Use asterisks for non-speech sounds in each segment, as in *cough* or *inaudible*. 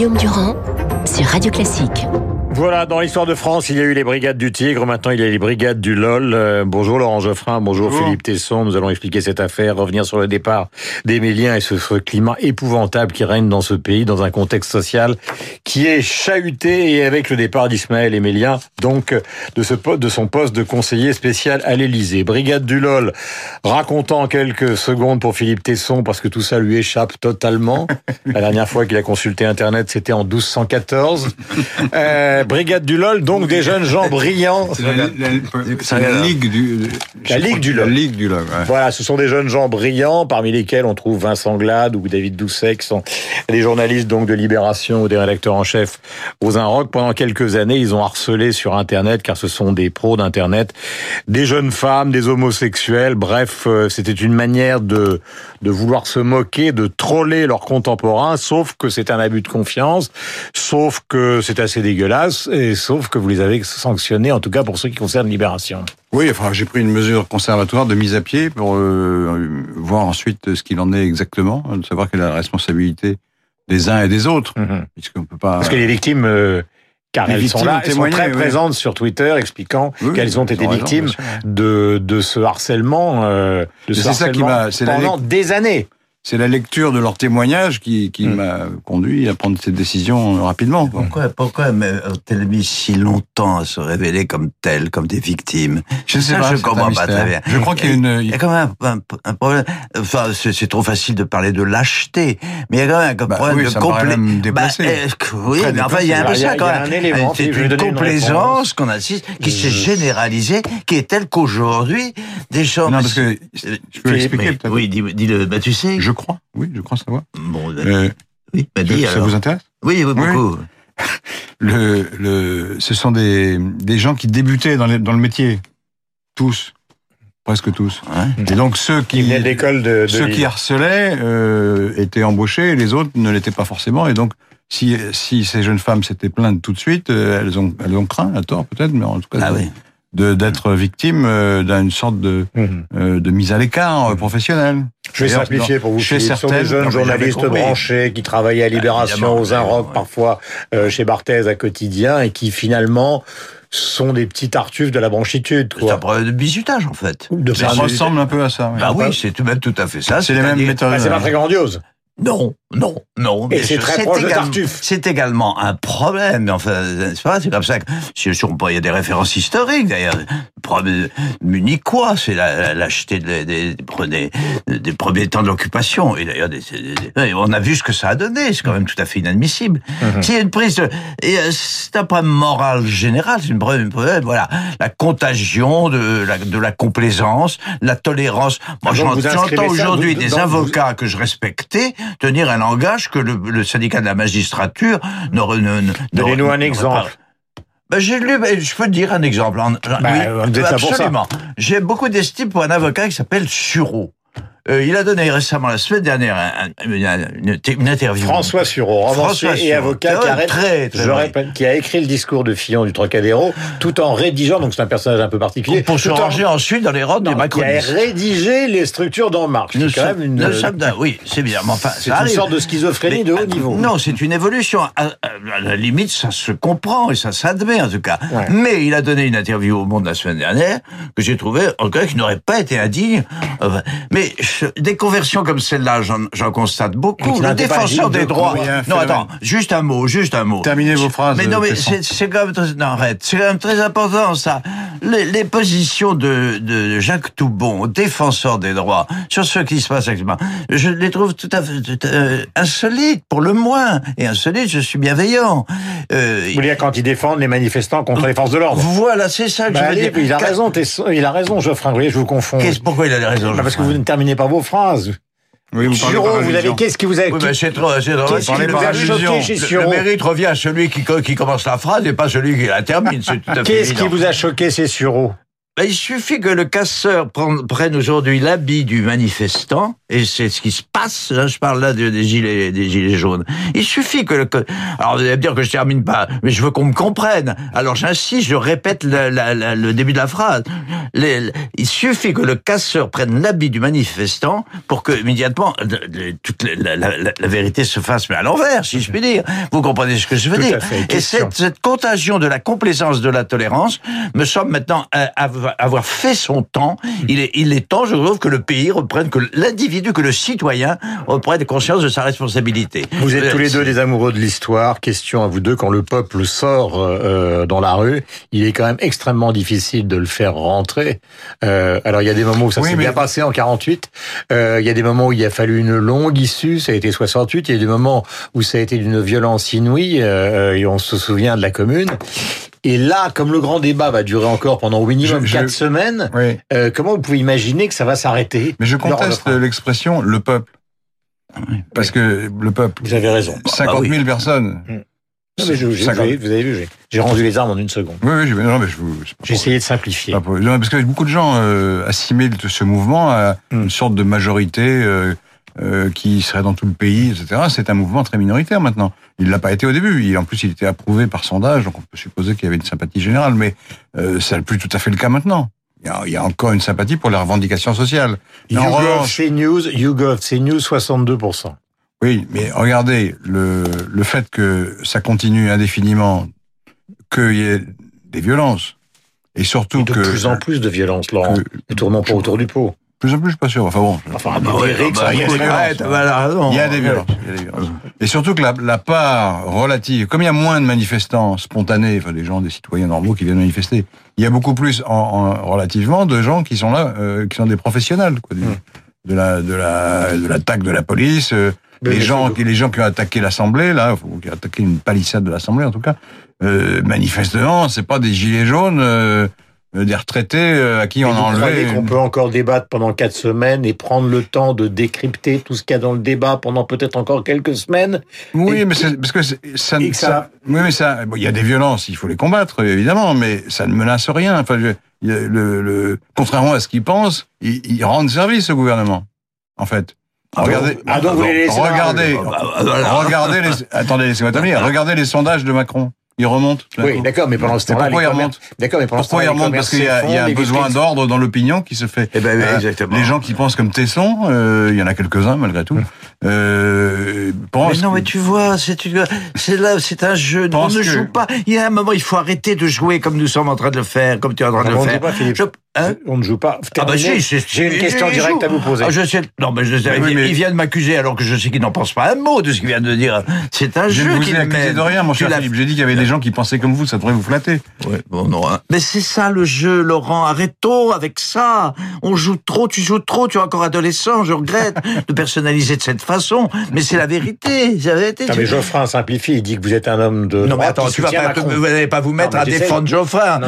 Guillaume Durand sur Radio Classique. Voilà, dans l'histoire de France, il y a eu les brigades du Tigre, maintenant il y a les brigades du LOL. Euh, bonjour Laurent Geoffrin, bonjour, Philippe Tesson, nous allons expliquer cette affaire, revenir sur le départ d'Emilien et ce, ce, climat épouvantable qui règne dans ce pays, dans un contexte social qui est chahuté et avec le départ d'Ismaël Emilien, donc de, ce, de son poste de conseiller spécial à l'Élysée. Brigade du LOL, racontant quelques secondes pour Philippe Tesson, parce que tout ça lui échappe totalement. *laughs* La dernière fois qu'il a consulté Internet, c'était en 1214. Euh, brigade du LOL, donc des jeunes gens *laughs* brillants. La, la, la, ligue du la ligue du LOL. La ligue du LOL. Ouais. Voilà, ce sont des jeunes gens brillants, parmi lesquels on trouve Vincent Glade ou David Doucet, qui sont des journalistes donc de Libération ou des rédacteurs en chef aux Rock. Pendant quelques années, ils ont harcelé sur Internet, car ce sont des pros d'Internet, des jeunes femmes, des homosexuels. Bref, c'était une manière de de vouloir se moquer, de troller leurs contemporains. Sauf que c'est un abus de confiance, sauf que c'est assez dégueulasse et sauf que vous les avez sanctionnés, en tout cas pour ceux qui concernent Libération. Oui, enfin, j'ai pris une mesure conservatoire de mise à pied pour euh, voir ensuite ce qu'il en est exactement, de savoir quelle est la responsabilité des uns et des autres, Mhm. puisqu'on peut pas. Parce que les victimes, euh, car Les elles sont victimes là, ont elles sont très oui. présentes sur Twitter expliquant Oui, qu'elles ont été raison, victimes de, de ce harcèlement, euh, de ce c'est ça qui harcèlement pendant des années. C'est la lecture de leurs témoignages qui, qui Mm. m'a conduit à prendre cette décision euh, rapidement. quoi. Pourquoi, pourquoi ont-elles mis si longtemps à se révéler comme telles, comme des victimes? Je ne sais Ça, pas. je comprends pas très bien. Je crois qu'il y a Il une. y a quand même un, un- un problème. Enfin, c'est trop facile de parler de lâcheté, mais il y a quand même un Bah problème oui, de complé- même déplacé. Bah, oui, mais enfin, il y a un peu ça Il quand il même. un élément, C'est une complaisance qu'on assiste, qui s'est généralisée, qui est telle qu'aujourd'hui, des gens. Non, parce que Euh, je peux expliquer. Oui, dis- dis-le. Bah, tu sais. Je crois. Oui, je crois savoir. Bon, bah, Euh, oui, bah, dis ça alors. vous intéresse? Oui, oui, beaucoup. *laughs* le, le, ce sont des, des gens qui débutaient dans, les- dans le métier. Tous. Presque tous. Ouais. Et donc ceux Qui de l'école de, de ceux Lille. qui harcelaient euh, étaient embauchés et les autres ne l'étaient pas forcément. Et donc, si, si ces jeunes femmes s'étaient plaintes tout de suite, euh, elles ont, elles ont craint, à tort peut-être, mais en tout cas, Ah de- oui. de- d'être victimes euh, d'une sorte de, euh, de mise à l'écart professionnelle. Je vais simplifier pour vous. chez Philippe. Ce sont des certaines- jeunes non, journalistes branchés qui travaillaient à Libération, aux Inrocks, ouais. parfois euh, chez Barthez à quotidien, et qui finalement sont des petits tartuffes de la branchitude. C'est un Quoi. problème de bizutage, en fait. De Ça ressemble un peu à ça. oui. Bah oui, c'est tout, à fait ça. C'est les mêmes méthodes. Bah, c'est pas très grandiose. Non, non, non. Mais c'est très proche de Tartuffe. C'est également un problème. Enfin, c'est pas, c'est comme ça que, si, si on peut- il y a des références historiques, d'ailleurs. Le problème munichois, c'est la, lâcheté des, des, des, des premiers temps de l'occupation. Et d'ailleurs, on a vu ce que ça a donné. C'est quand même tout à fait inadmissible. Mhm. Y a une prise, de- euh, c'est un problème moral général, c'est une problème, voilà, la contagion de la, de la complaisance, la tolérance. Moi, Ah, j'entends aujourd'hui des vous- avocats que je respectais tenir un langage que le, le syndicat de la magistrature ne- Donnez-nous un exemple. ben, j'ai lu, ben, je peux te dire un exemple. En- vous êtes là pour ça. absolument. J'ai beaucoup d'estime pour un avocat qui s'appelle Sureau. Euh, il a donné récemment, la semaine dernière, un- un- une, interview. François Sureau, François et Sureau. avocat, qui, arrête- très, très je répète, qui a écrit le discours de Fillon du Trocadéro, tout en rédigeant, donc c'est un personnage un peu particulier, Pour se tout en- ranger ensuite dans les rangs des non, qui a macronistes. rédigé les structures d'En Marche. Nous quand sommes- même une, nous sommes d'un- oui, c'est bien. Mais enfin, c'est une arrive. sorte de schizophrénie de haut niveau. Non, c'est une évolution. À, la limite, ça se comprend et ça s'admet en tout cas. Ouais. Mais il a donné une interview au Monde la semaine dernière que j'ai trouvé en tout cas qui n'aurait pas été indigne. Euh, Mais des conversions comme celle-là, j'en constate beaucoup. Le défenseur des de droits. Non, attends, juste un mot, juste un mot. Terminez vos phrases. Mais non, mais c'est quand même très, non, arrête, c'est quand même très important ça. Les, les positions de, de Jacques Toubon, défenseur des droits, sur ce qui se passe actuellement, je les trouve tout à fait tout à- euh, insolites, pour le moins. Et insolites, je suis bienveillant. Euh, Vous voulez dire quand ils défendent les manifestants contre les forces de l'ordre voilà, c'est ça que Bah, je veux allez, dire. il a raison, il a raison, Geoffrin, vous voyez, je vous confonds. Pourquoi il a raison Bah, parce que vous ne terminez pas vos phrases. Oui, vous vous avez, qu'est-ce qui vous a, Oui, mais c'est trop, c'est trop. qu'est-ce qui parlez vous par a allusion. choqué chez Le, mérite revient à celui qui, co- qui commence la phrase et pas celui qui la termine. C'est tout à *laughs* fait Qu'est-ce qui vous a choqué, c'est Sureau? Ben, il suffit que le casseur prenne, prenne aujourd'hui l'habit du manifestant, et c'est ce qui se passe, hein, je parle là des, des gilets, des gilets jaunes. Il suffit que le... Alors vous allez me dire que je termine pas, mais je veux qu'on me comprenne. Alors j'insiste, je répète la- la- la- le début de la phrase. Les- il suffit que le casseur prenne l'habit du manifestant pour que immédiatement toute la, vérité se fasse mais à l'envers, si je puis dire. Vous comprenez ce que je veux Tout à dire fait. Et cette, cette contagion de la complaisance, de la tolérance, me semble maintenant euh, avoir- avoir fait son temps. Il est, il est temps, je trouve, que le pays reprenne, que l'individu, que le citoyen reprenne conscience de sa responsabilité. Vous êtes Euh, tous les deux des amoureux de l'histoire. Question à vous deux, quand le peuple sort euh, dans la rue, il est quand même extrêmement difficile de le faire rentrer. Euh, alors il y a des moments où ça Oui, s'est mais- bien passé en 48. Euh, il y a des moments où il a fallu une longue issue, ça a été 68. Il y a des moments où ça a été d'une violence inouïe, euh, et on se souvient de la commune. Et là, comme le grand débat va durer encore pendant au minimum Je- je- quatre semaines, Oui. euh, comment vous pouvez imaginer que ça va s'arrêter Mais je conteste l'expression le peuple. Parce que le peuple, Vous avez raison. 50 000 personnes. Non, mais je- je- 50. vous avez- vous avez vu, j'ai- rendu les armes en une seconde. Oui, oui, j'ai- non, mais je essayé de simplifier. pas non, parce que beaucoup de gens euh, assimilent ce mouvement à Hmm. une sorte de majorité euh, euh, qui serait dans tout le pays, etc. C'est un mouvement très minoritaire maintenant. Il l'a pas été au début. Il, en plus, il était approuvé par sondage, donc on peut supposer qu'il y avait une sympathie générale, mais euh, ça n'est plus tout à fait le cas maintenant. Il y, a, il y a encore une sympathie pour les revendications sociales. Mais en YouGov CNews, YouGov CNews, 62%. Oui, mais regardez, le, le fait que ça continue indéfiniment, qu'il y ait des violences, et surtout De que... plus en plus de violence, Laurent. Ne tournons pas autour du pot. Plus en plus, je suis pas sûr. Enfin bon, Enfin, Ah bah ouais, rixes, ah bah, il y a écoute, des violences. arrête, voilà, raison. il y a des violences. il y a des violences. Et surtout que la, la part relative, comme il y a moins de manifestants spontanés, enfin des gens, des citoyens normaux qui viennent manifester, il y a beaucoup plus en, en- relativement de gens qui sont là, euh, qui sont des professionnels, quoi, Hmm. de la de la de l'attaque de la police. euh, les gens, qui, les gens qui ont attaqué l'Assemblée, là, ou qui ont attaqué une palissade de l'Assemblée en tout cas, euh, manifestement, c'est pas des gilets jaunes, euh, des retraités euh, à qui on a vous enlevé. croyez qu'on peut encore débattre pendant quatre semaines et prendre le temps de décrypter tout ce qu'il y a dans le débat pendant peut-être encore quelques semaines? Oui, Et mais parce que ça, ça- oui, mais ça, bon, il y a des violences, il faut les combattre évidemment, mais ça ne menace rien. Enfin, je- le, le- contrairement à ce qu'ils pensent, ils, ils rendent service au gouvernement, en fait. regardez, ah, donc vous les laissez dans la regardez, rue. Bah, regardez les, attendez, laissez-moi terminer. *laughs* Regardez les sondages de Macron. Tout d'un Oui, d'accord, mais pendant ce temps-là, pourquoi commerces- remontent D'accord, mais pendant ce Pourquoi ils temps-là, les remontent Parce qu'il y a, il y a un besoin d'ordre dans l'opinion qui se fait. Eh ben, oui, Euh, exactement. Les gens qui pensent comme Tesson, euh, il y en a quelques-uns malgré tout, euh, Mais pensent. non, que- mais tu vois, c'est une- c'est là, c'est un jeu. On ne que- joue pas. Il y a un moment, il faut arrêter de jouer comme nous sommes en train de le faire, comme tu es en train de Ah, le on ne faire. joue pas, Philippe. Je- hein On ne joue pas. Ah bah si, c'est- J'ai une question directe à vous poser. Ah, je sais. Non, mais je sais. Mais il, oui, mais- il vient de m'accuser alors que je sais qu'il n'en pense pas un mot de ce qu'il vient de dire. C'est un Je jeu ne vous qu'il ai accusé de rien, mon cher Philippe. J'ai dit qu'il y avait des gens qui pensaient comme vous, ça devrait vous flatter. Ouais, bon, non, hein. Mais c'est ça le jeu, Laurent. Arrêtons avec ça. On joue trop, tu joues trop, tu es encore adolescent, je regrette *laughs* de personnaliser de cette façon. Mais c'est la vérité. C'est la vérité. Non, mais Geoffrin simplifie, il dit que vous êtes un homme de Non, mais attends, qui tu vas pas, vous n'allez pas vous mettre Non, à défendre Geoffrin.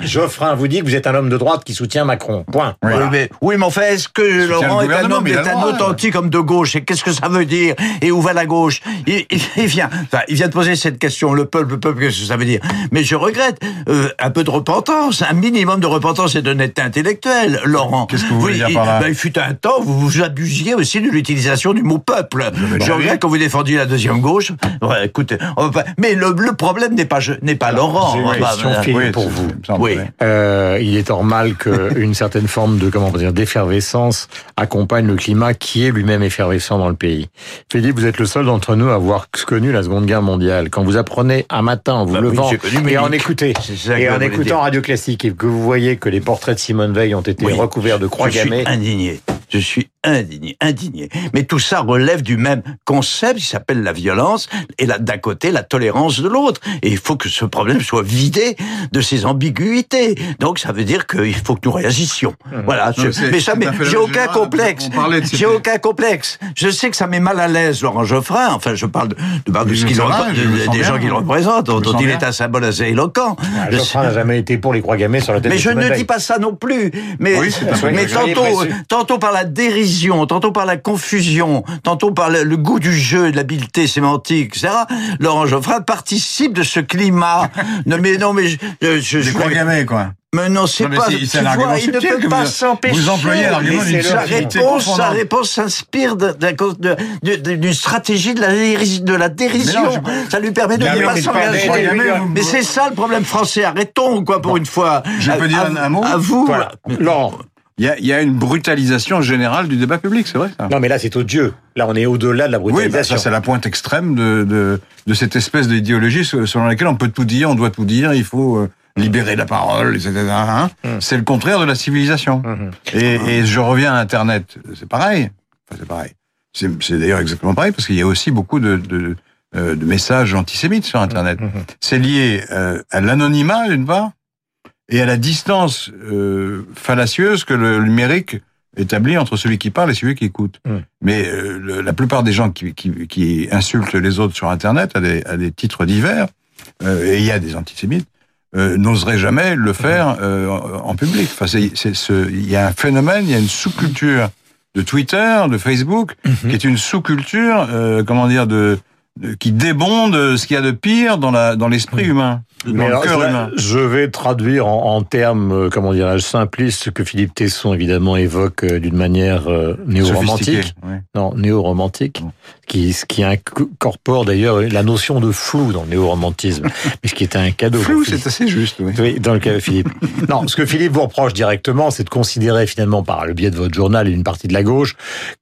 Geoffrin vous dit que vous êtes un homme de droite qui soutient Macron. Point. Oui. Oui, mais, oui, mais enfin, est-ce que Soutient Laurent est un homme, est un droit. authentique homme de gauche Et qu'est-ce que ça veut dire Et où va la gauche il, il- il vient, enfin, il vient de poser cette question. Le peuple, le peuple, qu'est-ce que ça veut dire Mais je regrette euh, un peu de repentance, un minimum de repentance et d'honnêteté intellectuelle, Laurent. Qu'est-ce que vous voulez dire il, par là ben, il fut un temps, vous vous abusiez aussi de l'utilisation du mot peuple. Je regrette quand vous défendiez la deuxième gauche. Ouais, écoutez, on va pas- mais le, le problème n'est pas je- n'est pas Laurent. j'ai une On va pas- question. Oui, pour vous. Oui. Euh, il est normal qu'une *laughs* certaine forme de comment on peut dire d'effervescence accompagne le climat qui est lui-même effervescent dans le pays. Philippe, vous êtes le seul d'entre nous à avoir connu la Seconde Guerre mondiale. Quand vous apprenez un matin en vous Bah levant connu et en *laughs* que et en écoutant. Radio Classique et que vous voyez que les portraits de Simone Veil ont été Oui. recouverts de croix Je suis gammées. indigné. Je suis indigné, indigné. Mais tout ça relève du même concept qui s'appelle la violence et d'un côté la tolérance de l'autre. Et il faut que ce problème soit vidé de ses ambiguïtés. Donc ça veut dire qu'il faut que nous réagissions. Voilà. Non, mais ça, mais j'ai aucun complexe. J'ai aucun complexe. Je sais que ça met mal à l'aise Laurent Geoffrin. Enfin, je parle de, de, de Je ce qu'il des bien. gens qu'il représente, dont, il bien. est un symbole assez éloquent. Ah, Geoffrin n'a jamais été pour les croix gammées sur la tête mais je ne dis pas ça non plus. Mais, Oui, mais tantôt, tantôt par la dérision, tantôt par la confusion, tantôt par le, goût du jeu, de l'habileté sémantique, etc. Laurent Geoffrin participe de ce climat. *laughs* non, mais non, mais je, je, je- gammées, quoi. Mais non, c'est pas. Tu vois, il ne peut pas s'empêcher. vous employez l'argument d'une sa réponse, sa réponse s'inspire d'une stratégie de la, de la dérision. Mais non, je- Ça lui permet de ne pas s'engager. Mais c'est ça le problème français. Arrêtons, quoi, pour une fois. Je peux dire à- un- mot À vous. Voilà. Laurent. Il y a, il y a une brutalisation générale du débat public, c'est vrai ça Non, mais là, c'est odieux. Là, on est au-delà de la Oui, bah, brutalisation. ça c'est la pointe extrême de, de, de cette espèce d'idéologie selon laquelle on peut tout dire, on doit tout dire, il faut euh, libérer la parole, etc. hein. C'est le contraire de la civilisation. Mhm. Et, et je reviens à Internet, c'est pareil. Enfin, c'est pareil. C'est d'ailleurs exactement pareil parce qu'il y a aussi beaucoup de, de, euh, de messages antisémites sur Internet. Mhm. C'est lié euh, à l'anonymat d'une part et à la distance euh, fallacieuse que le numérique établit entre celui qui parle et celui qui écoute. Mm. Mais euh, le- la plupart des gens qui, qui, qui insultent les autres sur Internet à des, à des titres divers, euh, et il y a des antisémites, euh, n'oseraient jamais le faire euh, en, en public. Enfin, c'est, ce, il y a un phénomène, il y a une sous-culture de Twitter, de Facebook, qui est une sous-culture, euh, comment dire, de- qui débonde ce qu'il y a de pire dans la dans l'esprit humain, dans Mais le cœur humain. je vais traduire en, en termes, euh, comment dirais-je, simplistes, ce que Philippe Tesson, évidemment, évoque euh, d'une manière euh, néo-romantique. Non, néo-romantique, qui, ce qui incorpore d'ailleurs la notion de flou dans le néo-romantisme, *laughs* mais ce qui est un cadeau. Flou, c'est assez juste, oui. Oui, dans le cas de Philippe. *laughs* Non, ce que Philippe vous reproche directement, c'est de considérer finalement par le biais de votre journal et une partie de la gauche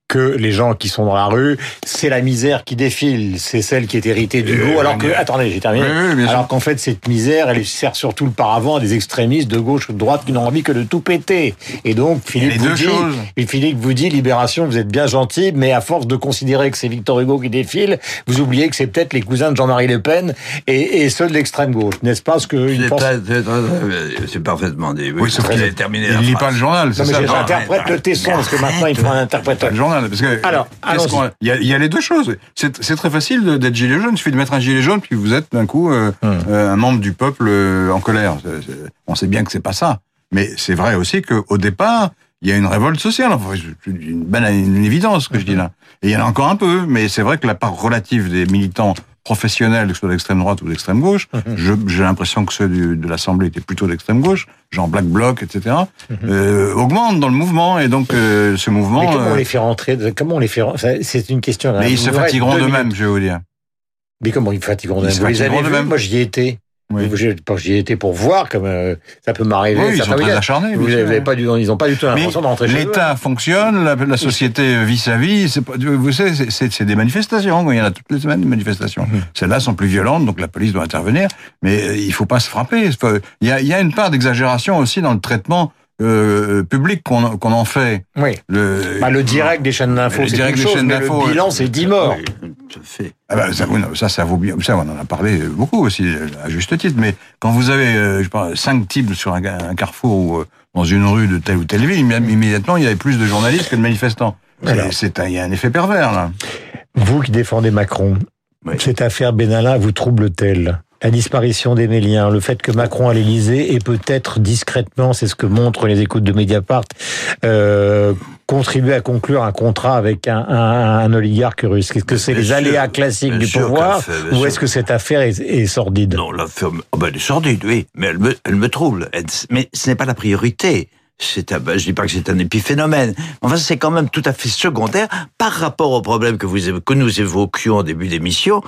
que les gens qui sont dans la rue, c'est la misère qui défile, c'est celle qui est héritée du Euh, goût, alors que, attendez, j'ai terminé. Oui, oui, alors qu'en fait, cette misère, elle sert surtout le paravent à des extrémistes de gauche ou de droite qui n'ont envie que de tout péter. Et donc, Philippe vous dit, et Philippe vous dit, Libération, vous êtes bien gentil, mais à force de considérer que c'est Victor Hugo qui défile, vous oubliez que c'est peut-être les cousins de Jean-Marie Le Pen et, et ceux de l'extrême gauche. N'est-ce pas ce que C'est pense parfaitement dit. Oui, Oui, sauf qu'il avez terminé il lit pas le journal, c'est Non, mais ça. j'interprète le tesson, parce que maintenant, il faut un interpréteur. Journal, parce que Alors, il y, a, il y a les deux choses. C'est très facile de- d'être gilet jaune. Il suffit de mettre un gilet jaune, puis vous êtes d'un coup euh, Hum. euh, un membre du peuple euh, en colère. On sait bien que c'est pas ça, mais c'est vrai aussi qu'au départ, il y a une révolte sociale. Enfin, c'est une, une évidence ce que je dis là. Et il y en a encore un peu, mais c'est vrai que la part relative des militants professionnels, que ce soit d'extrême droite ou d'extrême gauche, je- j'ai l'impression que ceux du- de l'Assemblée étaient plutôt d'extrême gauche, genre Black Bloc, etc., euh, augmentent dans le mouvement, et donc euh, ce mouvement... Mais comment euh, on les fait rentrer Comment on les fait rentrer C'est une question. mais ils se fatigueront deux d'eux-mêmes, je vais vous dire. Mais comment ils fatigueront d'eux-mêmes Vous les avez vus. Moi, j'y étais. Oui. J'y j'y ai été pour voir, comme euh, ça peut m'arriver. Oui, ils sont très acharnés. Vous avez pas du, ils n'ont pas du tout l'intention de rentrer l'État fonctionne, la, la société vit sa vie. Vous savez, c'est- des manifestations. Il y en a toutes les semaines des manifestations. Mhm. Celles-là sont plus violentes, donc la police doit intervenir. Mais euh, il faut pas se frapper. Il y a, il y a une part d'exagération aussi dans le traitement euh, public qu'on qu'on en fait. Oui. Le, Bah, le direct des chaînes d'infos, Le c'est direct des chose, chaînes mais d'infos, le bilan, ouais. c'est 10 morts. Oui, tout à fait. Ah bah, ça, ça, ça vaut bien. Ça, on en a parlé beaucoup aussi, à juste titre. Mais quand vous avez, euh, je pas, cinq types sur un, un carrefour ou euh, dans une rue de telle ou telle ville, immé- immédiatement, il y avait plus de journalistes que de manifestants. C'est- Alors. C'est un, il y a un effet pervers là. Vous qui défendez Macron, Oui. cette affaire Benalla vous trouble-t-elle? La disparition des Méliens, le fait que Macron à l'Élysée et peut-être discrètement, c'est ce que montrent les écoutes de Mediapart, euh, contribué à conclure un contrat avec un, un- un oligarque russe. Est-ce que c'est les sûr, aléas classiques du pouvoir ou est-ce que cette affaire est, est sordide? Non, oh ben, elle est sordide, oui, mais elle me, elle me trouble. Elle- mais ce n'est pas la priorité. C'est un, ben, je dis pas que c'est un épiphénomène. Enfin, c'est quand même tout à fait secondaire par rapport au problème que vous, que nous évoquions au début d'émission.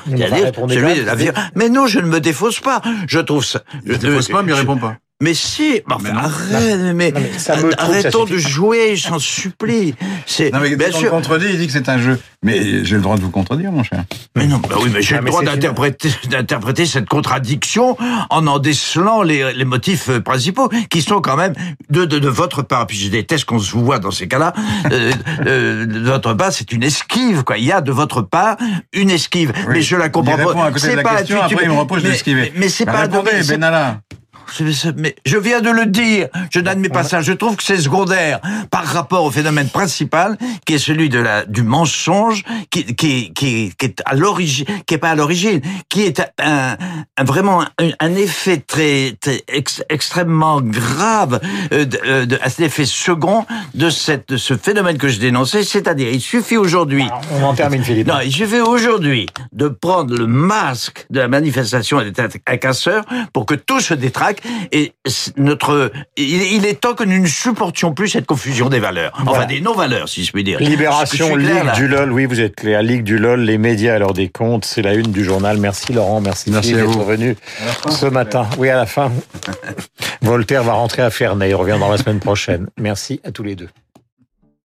Celui de la vous vie. êtes- Mais non, je ne me défausse pas. Je trouve ça. Je ne défausse pas, mais il je- répond pas. Mais si, mais enfin, Mais non. arrête, mais, Non, mais ça me trouble, ça arrêtons de jouer, j'en supplie. C'est, Non, mais bien on sûr. le contredit, il dit que c'est un jeu. Mais j'ai le droit de vous contredire, mon cher. Mais non, bah oui, mais j'ai Ah, le droit d'interpréter, d'interpréter cette contradiction en en décelant les, les motifs euh, principaux, qui sont quand même de, de, de votre part. Puis je déteste qu'on se voit dans ces cas-là. Euh, euh, de votre part, c'est une esquive, quoi. Il y a de votre part une esquive. Mais je la comprends Il répond pas. à côté C'est de la pas question, intuitif. après il me Mais- d'esquiver. Mais, mais c'est Bah, pas. Répondez, c'est- Benalla. Mais je viens de le dire. Je n'admets pas ça. Je trouve que c'est secondaire par rapport au phénomène principal, qui est celui de la du mensonge, qui qui qui, qui est à l'origine, qui est pas à l'origine, qui est un, un- vraiment un, un effet très, très ex- extrêmement grave, euh, de, euh, de- un effet second de cette de ce phénomène que je dénonçais. C'est-à-dire, il suffit aujourd'hui. On en termine, Philippe. Non, il suffit aujourd'hui de prendre le masque de la manifestation et des un casseur pour que tout se détraque et notre, il, est temps que nous ne supportions plus cette confusion des valeurs. Enfin, des non-valeurs, si je puis dire. Libération, Ligue du LOL, oui, vous êtes clair. Ligue du LOL, les médias alors des comptes, c'est la une du journal. Merci Laurent, merci, merci d'être venu ce matin. Oui, à la fin. *laughs* Voltaire va rentrer à Ferney, il revient dans la semaine prochaine. Merci à tous les deux.